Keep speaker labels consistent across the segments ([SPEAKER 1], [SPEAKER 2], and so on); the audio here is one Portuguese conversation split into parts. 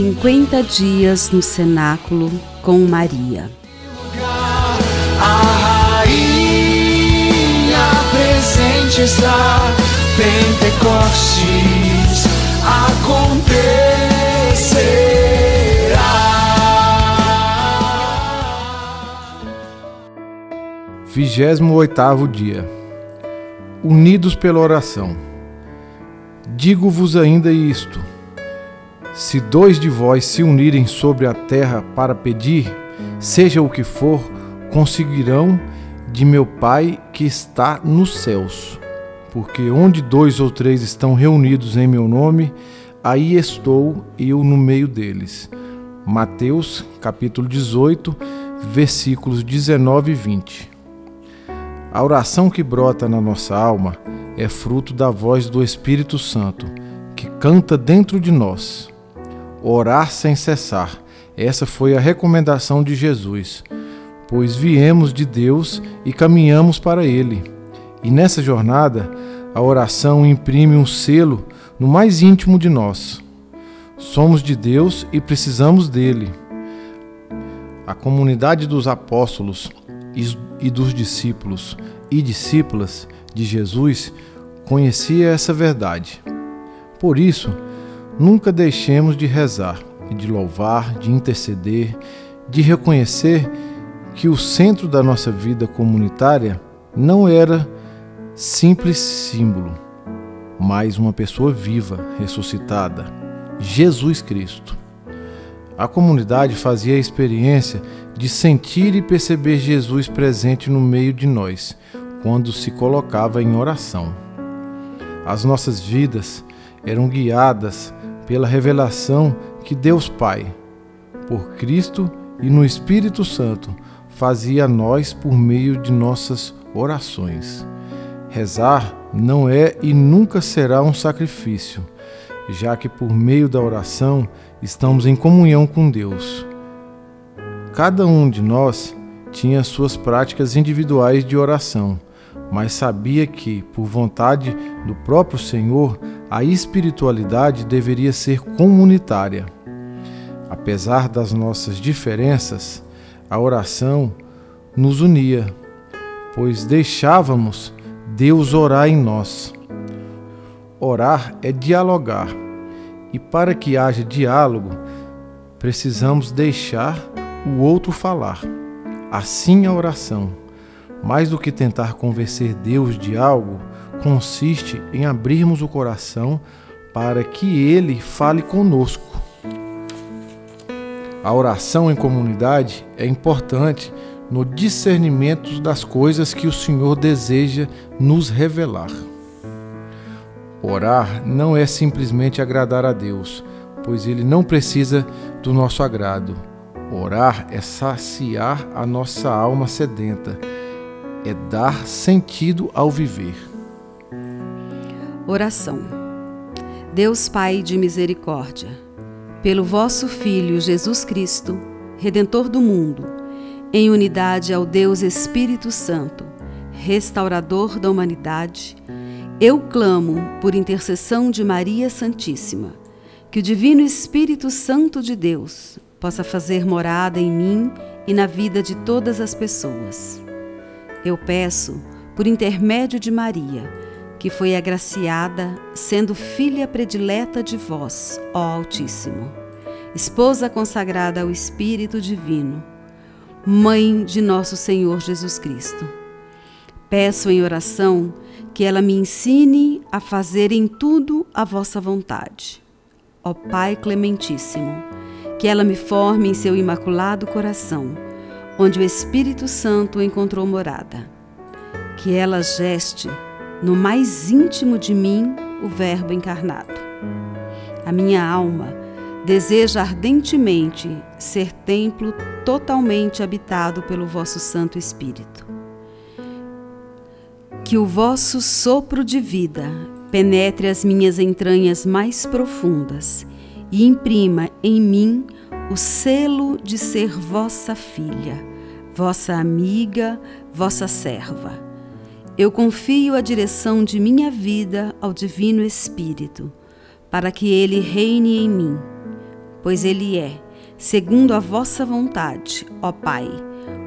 [SPEAKER 1] 50 dias no cenáculo com Maria.
[SPEAKER 2] A rainha presente está, Pentecostes acontecerá.
[SPEAKER 3] Vigésimo oitavo dia. Unidos pela oração. Digo-vos ainda isto: se dois de vós se unirem sobre a terra para pedir, seja o que for, conseguirão de meu Pai que está nos céus. Porque onde dois ou três estão reunidos em meu nome, aí estou eu no meio deles. Mateus, capítulo 18, versículos 19 e 20. A oração que brota na nossa alma é fruto da voz do Espírito Santo, que canta dentro de nós. Orar sem cessar. Essa foi a recomendação de Jesus, pois viemos de Deus e caminhamos para Ele. E nessa jornada, a oração imprime um selo no mais íntimo de nós. Somos de Deus e precisamos dele. A comunidade dos apóstolos e dos discípulos e discípulas de Jesus conhecia essa verdade. Por isso, nunca deixemos de rezar de louvar, de interceder, de reconhecer que o centro da nossa vida comunitária não era simples símbolo, mas uma pessoa viva, ressuscitada, Jesus Cristo. A comunidade fazia a experiência de sentir e perceber Jesus presente no meio de nós, quando se colocava em oração. As nossas vidas eram guiadas pela revelação que Deus Pai, por Cristo e no Espírito Santo, fazia a nós por meio de nossas orações. Rezar não é e nunca será um sacrifício, já que por meio da oração estamos em comunhão com Deus. Cada um de nós tinha suas práticas individuais de oração mas sabia que, por vontade do próprio Senhor, a espiritualidade deveria ser comunitária. Apesar das nossas diferenças, a oração nos unia, pois deixávamos Deus orar em nós. Orar é dialogar, e para que haja diálogo, precisamos deixar o outro falar. Assim a oração mais do que tentar convencer Deus de algo, consiste em abrirmos o coração para que Ele fale conosco. A oração em comunidade é importante no discernimento das coisas que o Senhor deseja nos revelar. Orar não é simplesmente agradar a Deus, pois Ele não precisa do nosso agrado. Orar é saciar a nossa alma sedenta é dar sentido ao viver.
[SPEAKER 1] Oração. Deus Pai de misericórdia, pelo vosso Filho Jesus Cristo, Redentor do mundo, em unidade ao Deus Espírito Santo, restaurador da humanidade, eu clamo por intercessão de Maria Santíssima, que o Divino Espírito Santo de Deus possa fazer morada em mim e na vida de todas as pessoas. Eu peço, por intermédio de Maria, que foi agraciada, sendo filha predileta de vós, ó Altíssimo, esposa consagrada ao Espírito Divino, mãe de nosso Senhor Jesus Cristo. Peço em oração que ela me ensine a fazer em tudo a vossa vontade. Ó Pai Clementíssimo, que ela me forme em seu imaculado coração onde o Espírito Santo encontrou morada. Que ela geste no mais íntimo de mim o Verbo encarnado. A minha alma deseja ardentemente ser templo totalmente habitado pelo vosso Santo Espírito. Que o vosso sopro de vida penetre as minhas entranhas mais profundas e imprima em mim o selo de ser vossa filha vossa amiga, vossa serva. Eu confio a direção de minha vida ao Divino Espírito, para que ele reine em mim. pois ele é, segundo a vossa vontade, ó Pai,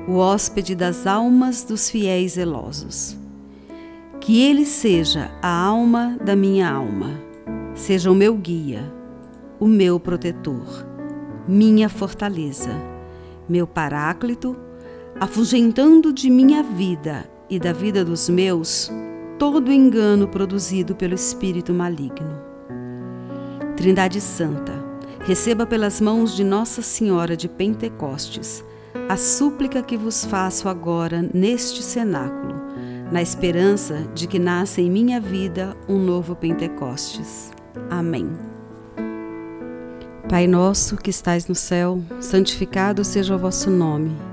[SPEAKER 1] o hóspede das almas dos fiéis zelosos. Que ele seja a alma da minha alma, seja o meu guia, o meu protetor, minha fortaleza, meu paráclito, afugentando de minha vida e da vida dos meus todo engano produzido pelo espírito maligno. Trindade Santa, receba pelas mãos de Nossa Senhora de Pentecostes a súplica que vos faço agora neste cenáculo, na esperança de que nasça em minha vida um novo Pentecostes. Amém. Pai nosso que estais no céu, santificado seja o vosso nome.